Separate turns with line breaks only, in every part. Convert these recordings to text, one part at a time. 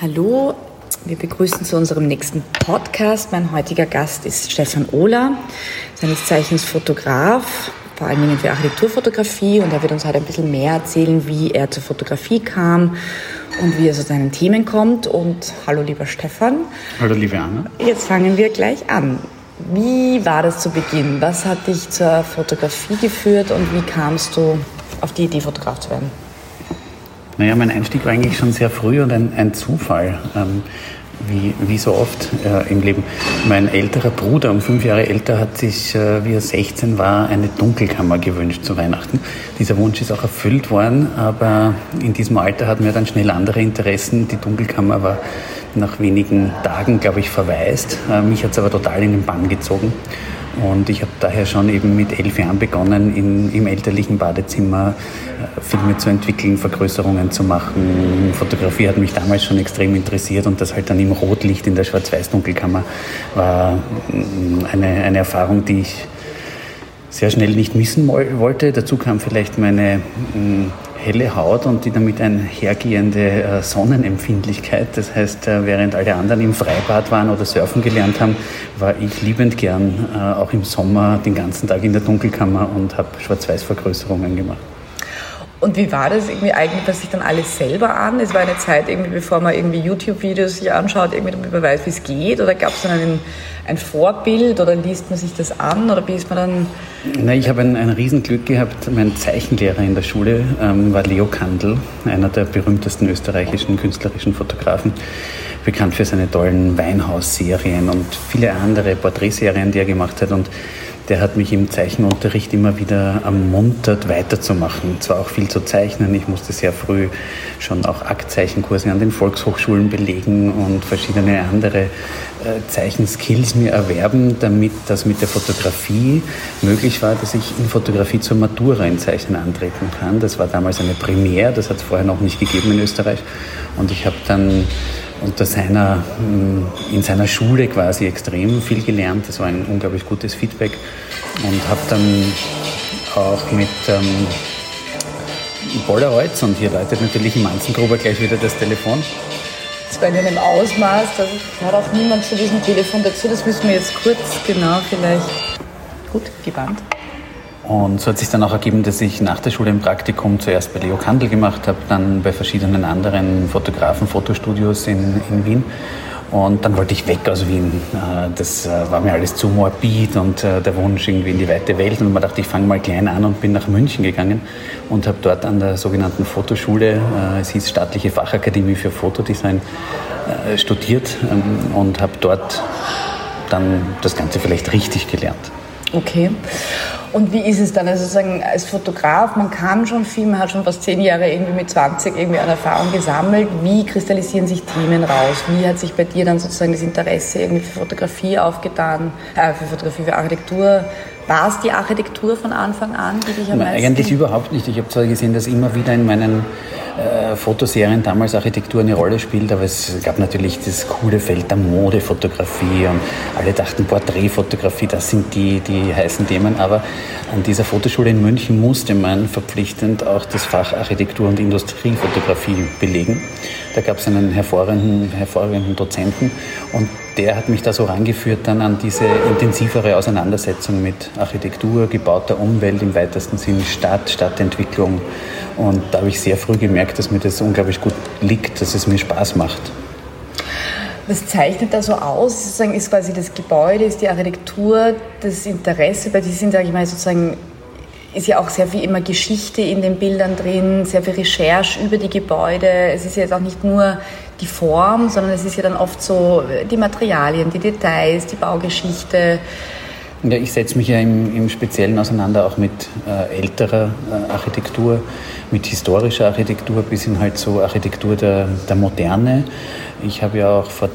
Hallo, wir begrüßen zu unserem nächsten Podcast. Mein heutiger Gast ist Stefan Ohler, seines Zeichens Fotograf, vor allen Dingen für Architekturfotografie und er wird uns heute ein bisschen mehr erzählen, wie er zur Fotografie kam und wie er zu seinen Themen kommt. Und hallo lieber Stefan.
Hallo liebe Anna.
Jetzt fangen wir gleich an. Wie war das zu Beginn? Was hat dich zur Fotografie geführt und wie kamst du auf die Idee, Fotograf zu werden?
Naja, mein Einstieg war eigentlich schon sehr früh und ein, ein Zufall, ähm, wie, wie so oft äh, im Leben. Mein älterer Bruder, um fünf Jahre älter, hat sich, äh, wie er 16 war, eine Dunkelkammer gewünscht zu Weihnachten. Dieser Wunsch ist auch erfüllt worden, aber in diesem Alter hatten wir dann schnell andere Interessen. Die Dunkelkammer war nach wenigen Tagen, glaube ich, verwaist. Äh, mich hat es aber total in den Bann gezogen. Und ich habe daher schon eben mit elf Jahren begonnen, in, im elterlichen Badezimmer äh, Filme zu entwickeln, Vergrößerungen zu machen. Fotografie hat mich damals schon extrem interessiert und das halt dann im Rotlicht in der Schwarz-Weiß-Dunkelkammer war mm, eine, eine Erfahrung, die ich sehr schnell nicht missen wollte. Dazu kam vielleicht meine mm, helle Haut und die damit einhergehende äh, Sonnenempfindlichkeit. Das heißt, äh, während alle anderen im Freibad waren oder surfen gelernt haben, war ich liebend gern äh, auch im Sommer den ganzen Tag in der Dunkelkammer und habe Schwarz-Weiß-Vergrößerungen gemacht.
Und wie war das? Irgendwie eignet man sich dann alles selber an? Es war eine Zeit, irgendwie, bevor man irgendwie YouTube-Videos sich anschaut, irgendwie damit man weiß, wie es geht? Oder gab es dann einen, ein Vorbild oder liest man sich das an? Oder wie ist man dann?
Na, ich habe ein, ein Riesenglück gehabt. Mein Zeichenlehrer in der Schule ähm, war Leo Kandel, einer der berühmtesten österreichischen künstlerischen Fotografen bekannt für seine tollen Weinhaus-Serien und viele andere Porträtserien, die er gemacht hat. Und der hat mich im Zeichenunterricht immer wieder ermuntert, weiterzumachen. Zwar auch viel zu zeichnen. Ich musste sehr früh schon auch Aktzeichenkurse an den Volkshochschulen belegen und verschiedene andere äh, Zeichenskills mir erwerben, damit das mit der Fotografie möglich war, dass ich in Fotografie zur Matura in Zeichnen antreten kann. Das war damals eine Premiere, das hat es vorher noch nicht gegeben in Österreich. Und ich habe dann unter seiner, mm, in seiner Schule quasi extrem viel gelernt. Das war ein unglaublich gutes Feedback und habe dann auch mit ähm, Polaroids und hier läutet natürlich im Manzengruber gleich wieder das Telefon.
Das war in einem Ausmaß, da hört auch niemand zu diesem Telefon dazu. Das müssen wir jetzt kurz genau vielleicht gut gebannt.
Und so hat sich dann auch ergeben, dass ich nach der Schule ein Praktikum zuerst bei Leo Kandel gemacht habe, dann bei verschiedenen anderen Fotografen, Fotostudios in, in Wien. Und dann wollte ich weg aus Wien. Äh, das äh, war mir alles zu morbid und äh, der Wunsch irgendwie in die weite Welt. Und man dachte, ich fange mal klein an und bin nach München gegangen und habe dort an der sogenannten Fotoschule, es hieß Staatliche Fachakademie für Fotodesign, studiert ähm, und habe dort dann das Ganze vielleicht richtig gelernt.
Okay. Und wie ist es dann? Also sozusagen als Fotograf, man kann schon viel, man hat schon fast zehn Jahre irgendwie mit 20 irgendwie an Erfahrung gesammelt. Wie kristallisieren sich Themen raus? Wie hat sich bei dir dann sozusagen das Interesse irgendwie für Fotografie aufgetan, äh, für Fotografie, für Architektur? War es die Architektur von Anfang an, die dich am
meisten... Eigentlich überhaupt nicht. Ich habe zwar gesehen, dass immer wieder in meinen äh, Fotoserien damals Architektur eine Rolle spielt, aber es gab natürlich das coole Feld der Modefotografie und alle dachten Porträtfotografie, das sind die, die heißen Themen, aber an dieser Fotoschule in München musste man verpflichtend auch das Fach Architektur und Industriefotografie belegen. Da gab es einen hervorragenden, hervorragenden Dozenten und der hat mich da so rangeführt dann an diese intensivere Auseinandersetzung mit Architektur, gebauter Umwelt im weitesten Sinn, Stadt, Stadtentwicklung. Und da habe ich sehr früh gemerkt, dass mir das unglaublich gut liegt, dass es mir Spaß macht.
Was zeichnet da so aus? Sozusagen ist quasi das Gebäude, ist die Architektur, das Interesse bei diesen, sage ich mal, sozusagen ist ja auch sehr viel immer Geschichte in den Bildern drin, sehr viel Recherche über die Gebäude. Es ist ja jetzt auch nicht nur die Form, sondern es ist ja dann oft so die Materialien, die Details, die Baugeschichte.
Ja, ich setze mich ja im, im, Speziellen auseinander auch mit äh, älterer äh, Architektur, mit historischer Architektur bis hin halt so Architektur der, der Moderne. Ich habe ja auch vor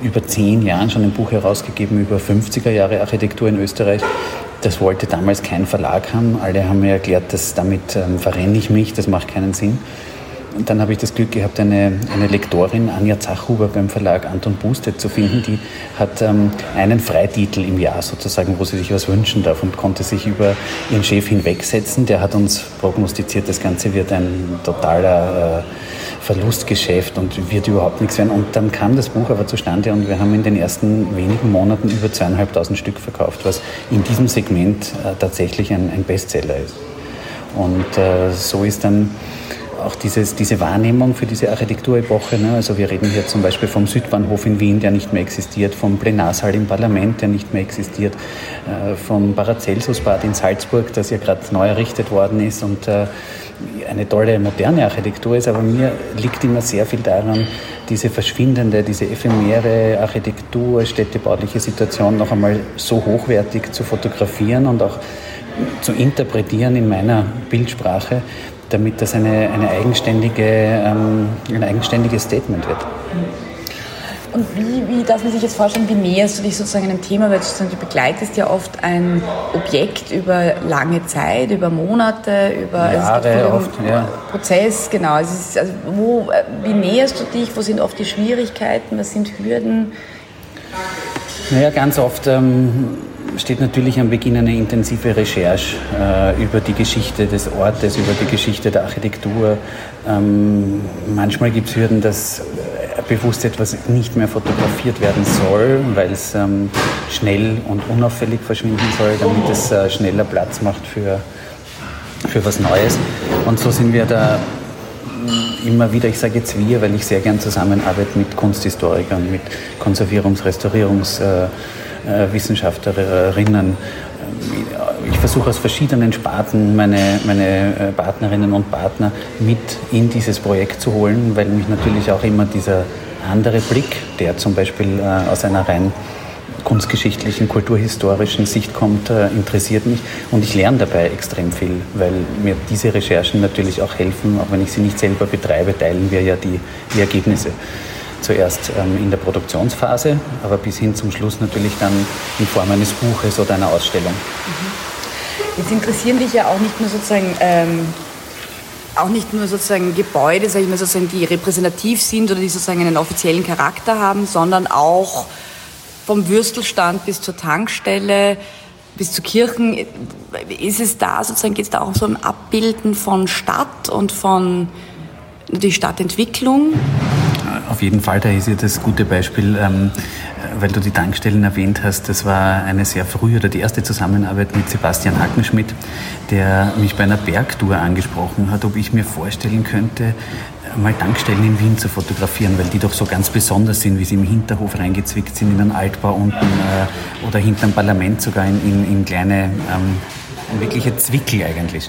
über zehn Jahren schon ein Buch herausgegeben über 50er Jahre Architektur in Österreich. Das wollte damals kein Verlag haben. Alle haben mir erklärt, dass damit ähm, verrenne ich mich, das macht keinen Sinn. Und dann habe ich das Glück gehabt, eine, eine Lektorin, Anja Zachhuber beim Verlag Anton Bustet zu finden. Die hat ähm, einen Freititel im Jahr sozusagen, wo sie sich was wünschen darf und konnte sich über ihren Chef hinwegsetzen. Der hat uns prognostiziert, das Ganze wird ein totaler äh, Verlustgeschäft und wird überhaupt nichts werden. Und dann kam das Buch aber zustande und wir haben in den ersten wenigen Monaten über zweieinhalbtausend Stück verkauft, was in diesem Segment äh, tatsächlich ein, ein, Bestseller ist. Und äh, so ist dann auch dieses, diese Wahrnehmung für diese Architekturepoche. Ne? Also wir reden hier zum Beispiel vom Südbahnhof in Wien, der nicht mehr existiert, vom Plenarsaal im Parlament, der nicht mehr existiert, äh, vom Paracelsusbad in Salzburg, das ja gerade neu errichtet worden ist und äh, eine tolle moderne Architektur ist, aber mir liegt immer sehr viel daran, diese verschwindende, diese ephemere Architektur, städtebauliche Situation noch einmal so hochwertig zu fotografieren und auch zu interpretieren in meiner Bildsprache, damit das eine, eine eigenständige, ähm, ein eigenständiges Statement wird.
Und wie, wie darf man sich jetzt vorstellen, wie näherst du dich sozusagen einem Thema, weil du begleitest ja oft ein Objekt über lange Zeit, über Monate, über
Jahre
also
oft, ja.
Prozess, genau. Also, ist, also wo, wie näherst du dich, wo sind oft die Schwierigkeiten, was sind Hürden?
Naja, ganz oft ähm, steht natürlich am Beginn eine intensive Recherche äh, über die Geschichte des Ortes, über die Geschichte der Architektur. Ähm, manchmal gibt es Hürden, dass bewusst etwas nicht mehr fotografiert werden soll, weil es ähm, schnell und unauffällig verschwinden soll, damit es äh, schneller Platz macht für, für was Neues. Und so sind wir da immer wieder, ich sage jetzt wir, weil ich sehr gern zusammenarbeite mit Kunsthistorikern, mit Konservierungs-, Restaurierungswissenschaftlerinnen. Ich versuche aus verschiedenen Sparten meine, meine äh, Partnerinnen und Partner mit in dieses Projekt zu holen, weil mich natürlich auch immer dieser andere Blick, der zum Beispiel äh, aus einer rein kunstgeschichtlichen, kulturhistorischen Sicht kommt, äh, interessiert mich und ich lerne dabei extrem viel, weil mir diese Recherchen natürlich auch helfen, auch wenn ich sie nicht selber betreibe, teilen wir ja die, die Ergebnisse. Zuerst ähm, in der Produktionsphase, aber bis hin zum Schluss natürlich dann in Form eines Buches oder einer Ausstellung.
Mhm. Jetzt interessieren dich ja auch nicht nur sozusagen ähm auch nicht nur sozusagen Gebäude, sage ich mal, sozusagen, die repräsentativ sind oder die sozusagen einen offiziellen Charakter haben, sondern auch vom Würstelstand bis zur Tankstelle, bis zu Kirchen, ist es da sozusagen, geht es da auch so um Abbilden von Stadt und von die Stadtentwicklung?
Auf jeden Fall, da ist ja das gute Beispiel, ähm, weil du die Tankstellen erwähnt hast. Das war eine sehr frühe oder die erste Zusammenarbeit mit Sebastian Hackenschmidt, der mich bei einer Bergtour angesprochen hat, ob ich mir vorstellen könnte, mal Tankstellen in Wien zu fotografieren, weil die doch so ganz besonders sind, wie sie im Hinterhof reingezwickt sind, in einen Altbau unten äh, oder hinterm Parlament sogar in, in, in kleine, ähm, wirkliche Zwickel eigentlich.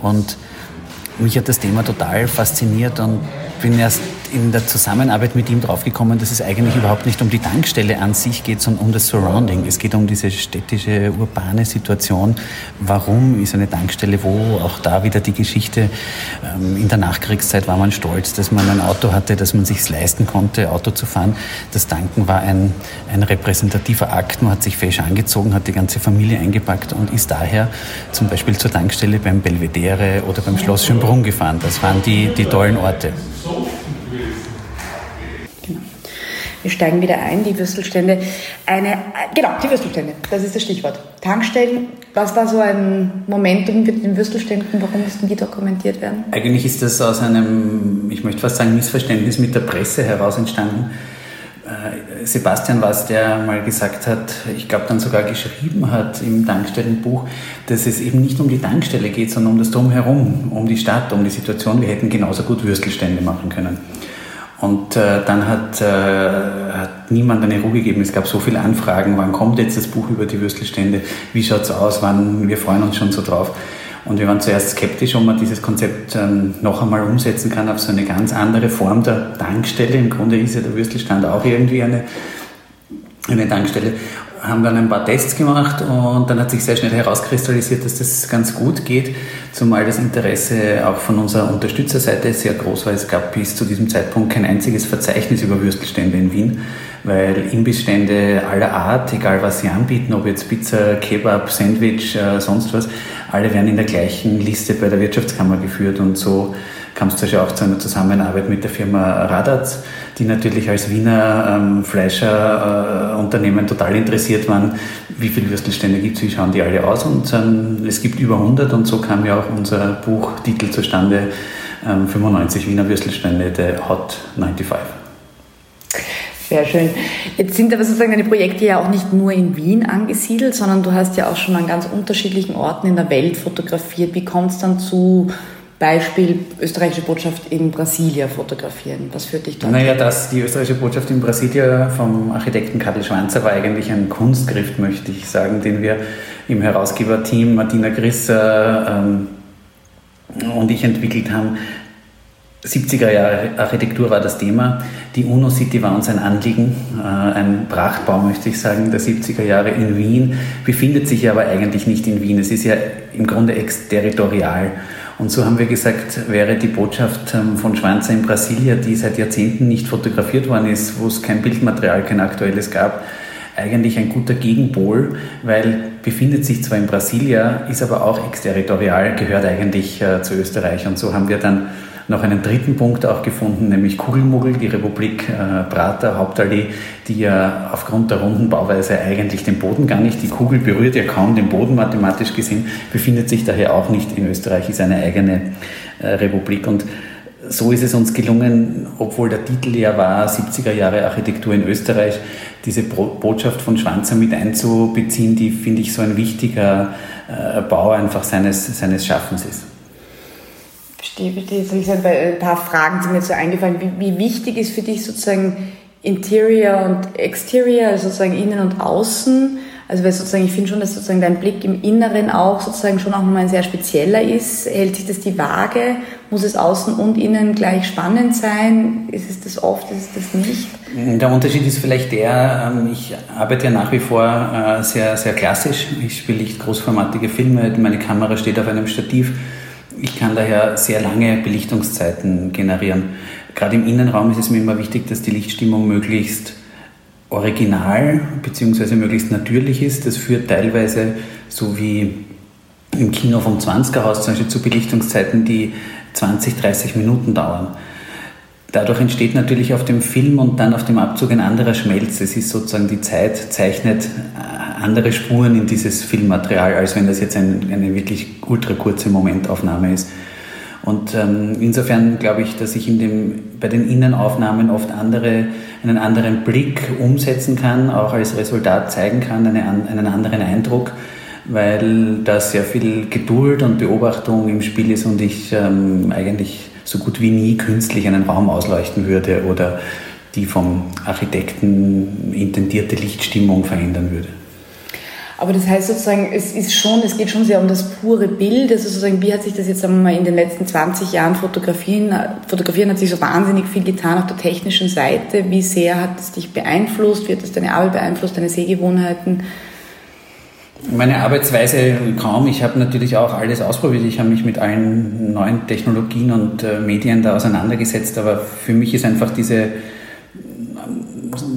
Und mich hat das Thema total fasziniert und bin erst in der Zusammenarbeit mit ihm draufgekommen, dass es eigentlich überhaupt nicht um die Tankstelle an sich geht, sondern um das Surrounding. Es geht um diese städtische, urbane Situation. Warum ist eine Tankstelle wo? Auch da wieder die Geschichte. Ähm, in der Nachkriegszeit war man stolz, dass man ein Auto hatte, dass man sich leisten konnte, Auto zu fahren. Das Tanken war ein, ein repräsentativer Akt. Man hat sich fesch angezogen, hat die ganze Familie eingepackt und ist daher zum Beispiel zur Tankstelle beim Belvedere oder beim Schloss Schönbrunn gefahren. Das waren die, die tollen Orte.
Wir steigen wieder ein, die Würstelstände. Eine, genau, die Würstelstände, das ist das Stichwort. Tankstellen, was war so ein Momentum mit den Würstelständen, warum mussten die dokumentiert werden?
Eigentlich ist das aus einem, ich möchte fast sagen, Missverständnis mit der Presse heraus entstanden. Äh, Sebastian war es, der mal gesagt hat, ich glaube dann sogar geschrieben hat im Tankstellenbuch, dass es eben nicht um die Tankstelle geht, sondern um das Drumherum, um die Stadt, um die Situation. Wir hätten genauso gut Würstelstände machen können. Und äh, dann hat, äh, hat niemand eine Ruhe gegeben. Es gab so viele Anfragen, wann kommt jetzt das Buch über die Würstelstände, wie schaut es aus, wann, wir freuen uns schon so drauf. Und wir waren zuerst skeptisch, ob man dieses Konzept ähm, noch einmal umsetzen kann auf so eine ganz andere Form der Tankstelle. Im Grunde ist ja der Würstelstand auch irgendwie eine, eine Tankstelle haben dann ein paar Tests gemacht und dann hat sich sehr schnell herauskristallisiert, dass das ganz gut geht, zumal das Interesse auch von unserer Unterstützerseite sehr groß war. Es gab bis zu diesem Zeitpunkt kein einziges Verzeichnis über Würstelstände in Wien, weil Imbissstände aller Art, egal was sie anbieten, ob jetzt Pizza, Kebab, Sandwich, äh, sonst was, alle werden in der gleichen Liste bei der Wirtschaftskammer geführt und so kam es auch zu einer Zusammenarbeit mit der Firma Radatz, die natürlich als Wiener ähm, Fleischerunternehmen äh, total interessiert waren, wie viele Würstelstände gibt es, wie schauen die alle aus. Und ähm, es gibt über 100 und so kam ja auch unser Buchtitel zustande, ähm, 95 Wiener Würstelstände, der Hot 95.
Sehr schön. Jetzt sind aber sozusagen deine Projekte ja auch nicht nur in Wien angesiedelt, sondern du hast ja auch schon an ganz unterschiedlichen Orten in der Welt fotografiert. Wie kommt es dann zu Beispiel österreichische Botschaft in Brasilia fotografieren? Was führt dich da?
Naja, das, die österreichische Botschaft in Brasilia vom Architekten Karl Schwanzer war eigentlich ein Kunstgriff, möchte ich sagen, den wir im Herausgeberteam Martina Grisser ähm, und ich entwickelt haben. 70er Jahre Architektur war das Thema. Die UNO-City war uns ein Anliegen, äh, ein Prachtbau, möchte ich sagen, der 70er Jahre in Wien, befindet sich aber eigentlich nicht in Wien. Es ist ja im Grunde exterritorial. Und so haben wir gesagt, wäre die Botschaft ähm, von Schwanzer in Brasilia, die seit Jahrzehnten nicht fotografiert worden ist, wo es kein Bildmaterial, kein aktuelles gab, eigentlich ein guter Gegenpol, weil befindet sich zwar in Brasilia, ist aber auch exterritorial, gehört eigentlich äh, zu Österreich. Und so haben wir dann noch einen dritten Punkt auch gefunden, nämlich Kugelmuggel, die Republik äh, Prater, Hauptallee, die ja aufgrund der runden Bauweise eigentlich den Boden gar nicht, die Kugel berührt ja kaum den Boden mathematisch gesehen, befindet sich daher auch nicht in Österreich, ist eine eigene äh, Republik und so ist es uns gelungen, obwohl der Titel ja war 70er Jahre Architektur in Österreich, diese Botschaft von Schwanzer mit einzubeziehen, die finde ich so ein wichtiger äh, Bau einfach seines, seines Schaffens ist.
Verstehe, verstehe. Ein paar Fragen sind mir so eingefallen. Wie, wie wichtig ist für dich sozusagen Interior und Exterior, also sozusagen innen und außen? Also weil sozusagen, ich finde schon, dass sozusagen dein Blick im Inneren auch sozusagen schon auch nochmal ein sehr spezieller ist. Hält sich das die Waage? Muss es außen und innen gleich spannend sein? Ist es das oft, ist es das nicht?
Der Unterschied ist vielleicht der, ähm, ich arbeite ja nach wie vor äh, sehr, sehr klassisch. Ich spiele nicht großformatige Filme, meine Kamera steht auf einem Stativ ich kann daher sehr lange Belichtungszeiten generieren. Gerade im Innenraum ist es mir immer wichtig, dass die Lichtstimmung möglichst original bzw. möglichst natürlich ist. Das führt teilweise, so wie im Kino vom 20er Haus zum Beispiel, zu Belichtungszeiten, die 20, 30 Minuten dauern. Dadurch entsteht natürlich auf dem Film und dann auf dem Abzug ein anderer Schmelz. Es ist sozusagen die Zeit zeichnet andere Spuren in dieses Filmmaterial, als wenn das jetzt ein, eine wirklich ultra kurze Momentaufnahme ist. Und ähm, insofern glaube ich, dass ich in dem, bei den Innenaufnahmen oft andere, einen anderen Blick umsetzen kann, auch als Resultat zeigen kann, eine, einen anderen Eindruck, weil da sehr viel Geduld und Beobachtung im Spiel ist und ich ähm, eigentlich so gut wie nie künstlich einen Raum ausleuchten würde oder die vom Architekten intendierte Lichtstimmung verändern würde.
Aber das heißt sozusagen, es ist schon, es geht schon sehr um das pure Bild. Also sozusagen, wie hat sich das jetzt sagen wir mal, in den letzten 20 Jahren fotografieren? Fotografieren hat sich so wahnsinnig viel getan auf der technischen Seite. Wie sehr hat es dich beeinflusst? Wie hat es deine Arbeit beeinflusst, deine Sehgewohnheiten?
Meine Arbeitsweise kaum. Ich habe natürlich auch alles ausprobiert. Ich habe mich mit allen neuen Technologien und äh, Medien da auseinandergesetzt. Aber für mich ist einfach diese äh,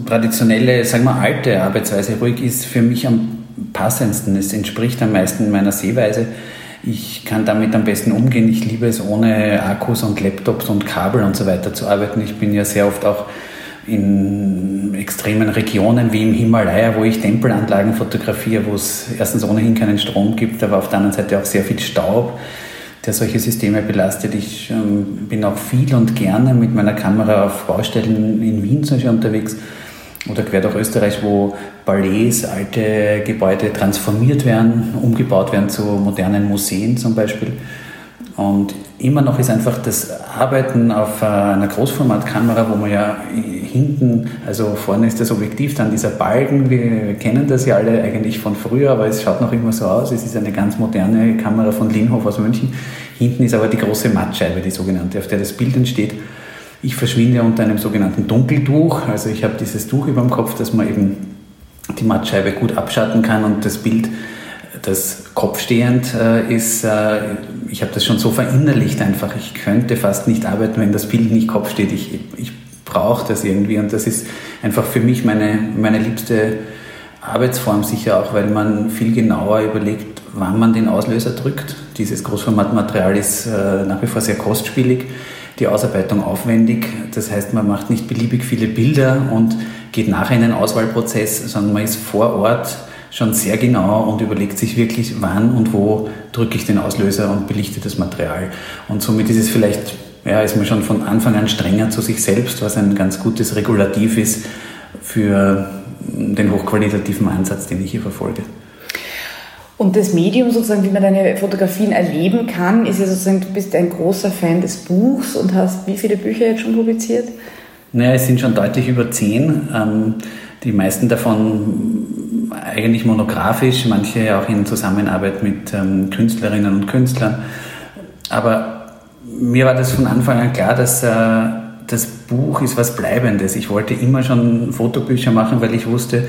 traditionelle, sagen wir alte Arbeitsweise ruhig ist für mich am passendsten. Es entspricht am meisten meiner Sehweise. Ich kann damit am besten umgehen. Ich liebe es, ohne Akkus und Laptops und Kabel und so weiter zu arbeiten. Ich bin ja sehr oft auch in extremen Regionen wie im Himalaya, wo ich Tempelanlagen fotografiere, wo es erstens ohnehin keinen Strom gibt, aber auf der anderen Seite auch sehr viel Staub, der solche Systeme belastet. Ich ähm, bin auch viel und gerne mit meiner Kamera auf Baustellen in Wien zum Beispiel unterwegs oder quer durch Österreich, wo Ballets, alte Gebäude transformiert werden, umgebaut werden zu modernen Museen zum Beispiel. Und immer noch ist einfach das Arbeiten auf einer Großformatkamera, wo man ja hinten, also vorne ist das Objektiv, dann dieser Balken, wir kennen das ja alle eigentlich von früher, aber es schaut noch immer so aus. Es ist eine ganz moderne Kamera von Linhof aus München. Hinten ist aber die große Mattscheibe, die sogenannte, auf der das Bild entsteht. Ich verschwinde unter einem sogenannten Dunkeltuch. Also ich habe dieses Tuch über dem Kopf, dass man eben die Mattscheibe gut abschatten kann und das Bild, das kopfstehend äh, ist, äh, ich habe das schon so verinnerlicht einfach. Ich könnte fast nicht arbeiten, wenn das Bild nicht kopfsteht. Ich, ich brauche das irgendwie und das ist einfach für mich meine, meine liebste Arbeitsform sicher auch, weil man viel genauer überlegt, wann man den Auslöser drückt. Dieses Großformatmaterial ist äh, nach wie vor sehr kostspielig die Ausarbeitung aufwendig. Das heißt, man macht nicht beliebig viele Bilder und geht nachher in den Auswahlprozess, sondern man ist vor Ort schon sehr genau und überlegt sich wirklich, wann und wo drücke ich den Auslöser und belichte das Material. Und somit ist es vielleicht ja, ist man schon von Anfang an strenger zu sich selbst, was ein ganz gutes Regulativ ist für den hochqualitativen Ansatz, den ich hier verfolge.
Und das Medium sozusagen, wie man deine Fotografien erleben kann, ist ja sozusagen, du bist ein großer Fan des Buchs und hast wie viele Bücher jetzt schon publiziert?
Naja, es sind schon deutlich über zehn. Ähm, die meisten davon eigentlich monografisch, manche auch in Zusammenarbeit mit ähm, Künstlerinnen und Künstlern. Aber mir war das von Anfang an klar, dass äh, das Buch ist was Bleibendes. Ich wollte immer schon Fotobücher machen, weil ich wusste,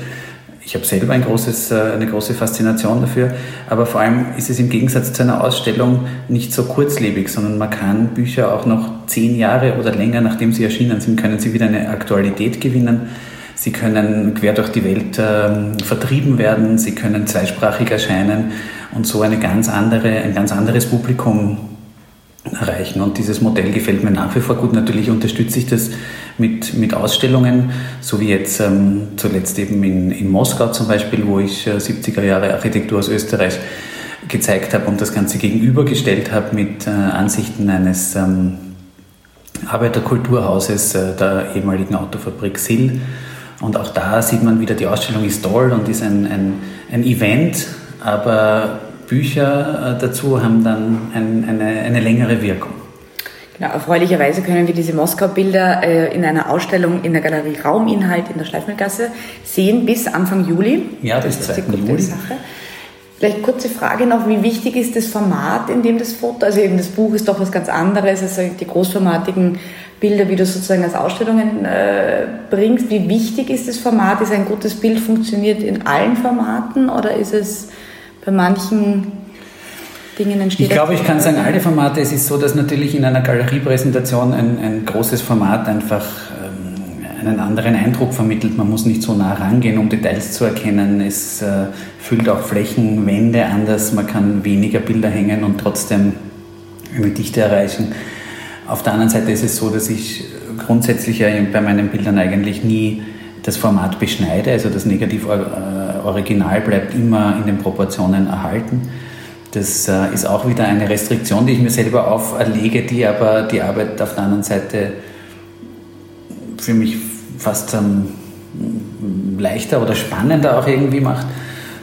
ich habe selber ein großes, äh, eine große Faszination dafür, aber vor allem ist es im Gegensatz zu einer Ausstellung nicht so kurzlebig, sondern man kann Bücher auch noch zehn Jahre oder länger, nachdem sie erschienen sind, können sie wieder eine Aktualität gewinnen. Sie können quer durch die Welt äh, vertrieben werden, sie können zweisprachig erscheinen und so eine ganz andere, ein ganz anderes Publikum erreichen. Und dieses Modell gefällt mir nach wie vor gut. Natürlich unterstütze ich das mit, mit Ausstellungen, so wie jetzt ähm, zuletzt eben in, in Moskau zum Beispiel, wo ich äh, 70er Jahre Architektur aus Österreich gezeigt habe und das Ganze gegenübergestellt habe mit äh, Ansichten eines ähm, Arbeiterkulturhauses äh, der ehemaligen Autofabrik Sill. Und auch da sieht man wieder, die Ausstellung ist toll und ist ein, ein, ein Event, aber Bücher äh, dazu haben dann ein, eine, eine längere Wirkung.
Genau, erfreulicherweise können wir diese Moskau-Bilder äh, in einer Ausstellung in der Galerie Rauminhalt in der Schleifmühlgasse sehen bis Anfang Juli.
Ja, bis 2. Juli.
Sache. Vielleicht kurze Frage noch, wie wichtig ist das Format, in dem das Foto, also eben das Buch ist doch was ganz anderes als die großformatigen Bilder, wie du sozusagen als Ausstellungen äh, bringst. Wie wichtig ist das Format? Ist ein gutes Bild funktioniert in allen Formaten oder ist es bei manchen Dingen entsteht.
Ich glaube, ich kann sagen, alle Formate. Es ist so, dass natürlich in einer Galeriepräsentation ein, ein großes Format einfach ähm, einen anderen Eindruck vermittelt. Man muss nicht so nah rangehen, um Details zu erkennen. Es äh, füllt auch Flächen, Wände anders. Man kann weniger Bilder hängen und trotzdem eine Dichte erreichen. Auf der anderen Seite ist es so, dass ich grundsätzlich bei meinen Bildern eigentlich nie das Format beschneide. Also das Negativ äh, bleibt immer in den Proportionen erhalten. Das äh, ist auch wieder eine Restriktion, die ich mir selber auferlege, die aber die Arbeit auf der anderen Seite für mich fast ähm, leichter oder spannender auch irgendwie macht.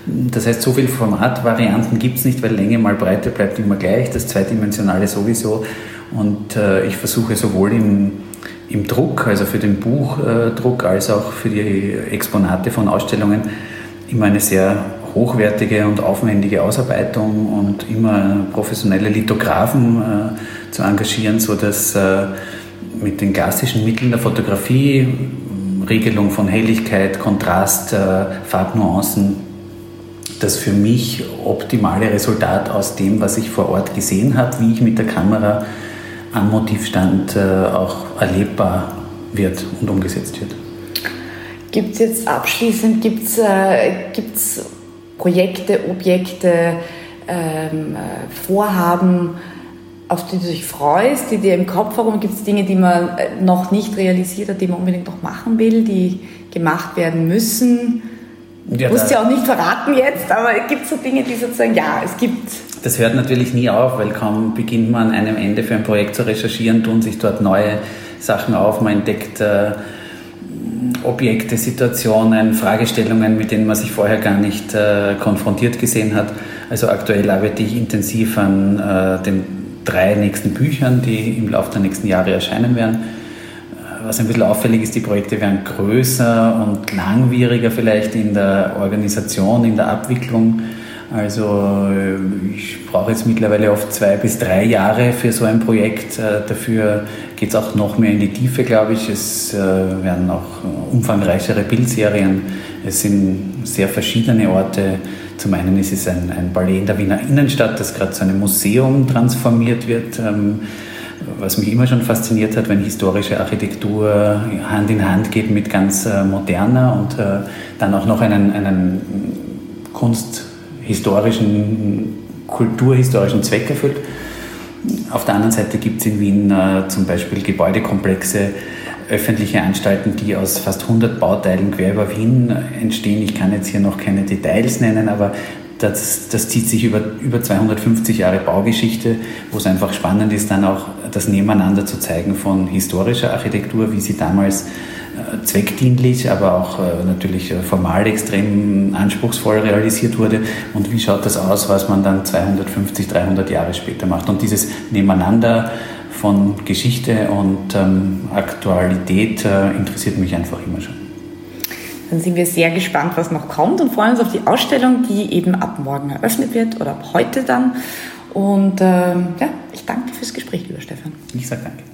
Das heißt, so viele Formatvarianten gibt es nicht, weil Länge mal Breite bleibt immer gleich, das Zweidimensionale sowieso. Und äh, ich versuche sowohl im, im Druck, also für den Buchdruck, als auch für die Exponate von Ausstellungen, immer eine sehr hochwertige und aufwendige Ausarbeitung und immer professionelle Lithografen äh, zu engagieren, sodass äh, mit den klassischen Mitteln der Fotografie, Regelung von Helligkeit, Kontrast, äh, Farbnuancen, das für mich optimale Resultat aus dem, was ich vor Ort gesehen habe, wie ich mit der Kamera am Motivstand äh, auch erlebbar wird und umgesetzt wird.
Gibt es jetzt abschließend gibt's, äh, gibt's Projekte, Objekte, ähm, äh, Vorhaben, auf die du dich freust, die dir im Kopf herum gibt es Dinge, die man äh, noch nicht realisiert hat, die man unbedingt noch machen will, die gemacht werden müssen? Ja, du musst ja auch nicht verraten jetzt, aber gibt es so Dinge, die sozusagen, ja, es gibt.
Das hört natürlich nie auf, weil kaum beginnt man an einem Ende für ein Projekt zu recherchieren, tun sich dort neue Sachen auf, man entdeckt äh, Objekte, Situationen, Fragestellungen, mit denen man sich vorher gar nicht äh, konfrontiert gesehen hat. Also aktuell arbeite ich intensiv an äh, den drei nächsten Büchern, die im Laufe der nächsten Jahre erscheinen werden. Äh, was ein bisschen auffällig ist, die Projekte werden größer und langwieriger vielleicht in der Organisation, in der Abwicklung. Also äh, ich brauche jetzt mittlerweile oft zwei bis drei Jahre für so ein Projekt. Äh, dafür geht es auch noch mehr in die Tiefe, glaube ich. Es äh, werden auch umfangreichere Bildserien. Es sind sehr verschiedene Orte. Zum einen ist es ein, ein Ballet in der Wiener Innenstadt, das gerade zu einem Museum transformiert wird. Ähm, was mich immer schon fasziniert hat, wenn historische Architektur Hand in Hand geht mit ganz moderner und dann auch noch einen, einen Kunst historischen, kulturhistorischen Zweck erfüllt. Auf der anderen Seite gibt es in Wien äh, zum Beispiel Gebäudekomplexe, öffentliche Anstalten, die aus fast 100 Bauteilen quer über Wien entstehen. Ich kann jetzt hier noch keine Details nennen, aber das, das zieht sich über, über 250 Jahre Baugeschichte, wo es einfach spannend ist, dann auch das Nebeneinander zu zeigen von historischer Architektur, wie sie damals zweckdienlich, aber auch äh, natürlich äh, formal extrem anspruchsvoll realisiert wurde. Und wie schaut das aus, was man dann 250, 300 Jahre später macht? Und dieses Nebeneinander von Geschichte und ähm, Aktualität äh, interessiert mich einfach immer schon.
Dann sind wir sehr gespannt, was noch kommt und freuen uns auf die Ausstellung, die eben ab morgen eröffnet wird oder ab heute dann. Und ähm, ja, ich danke fürs Gespräch, lieber Stefan.
Ich sage danke.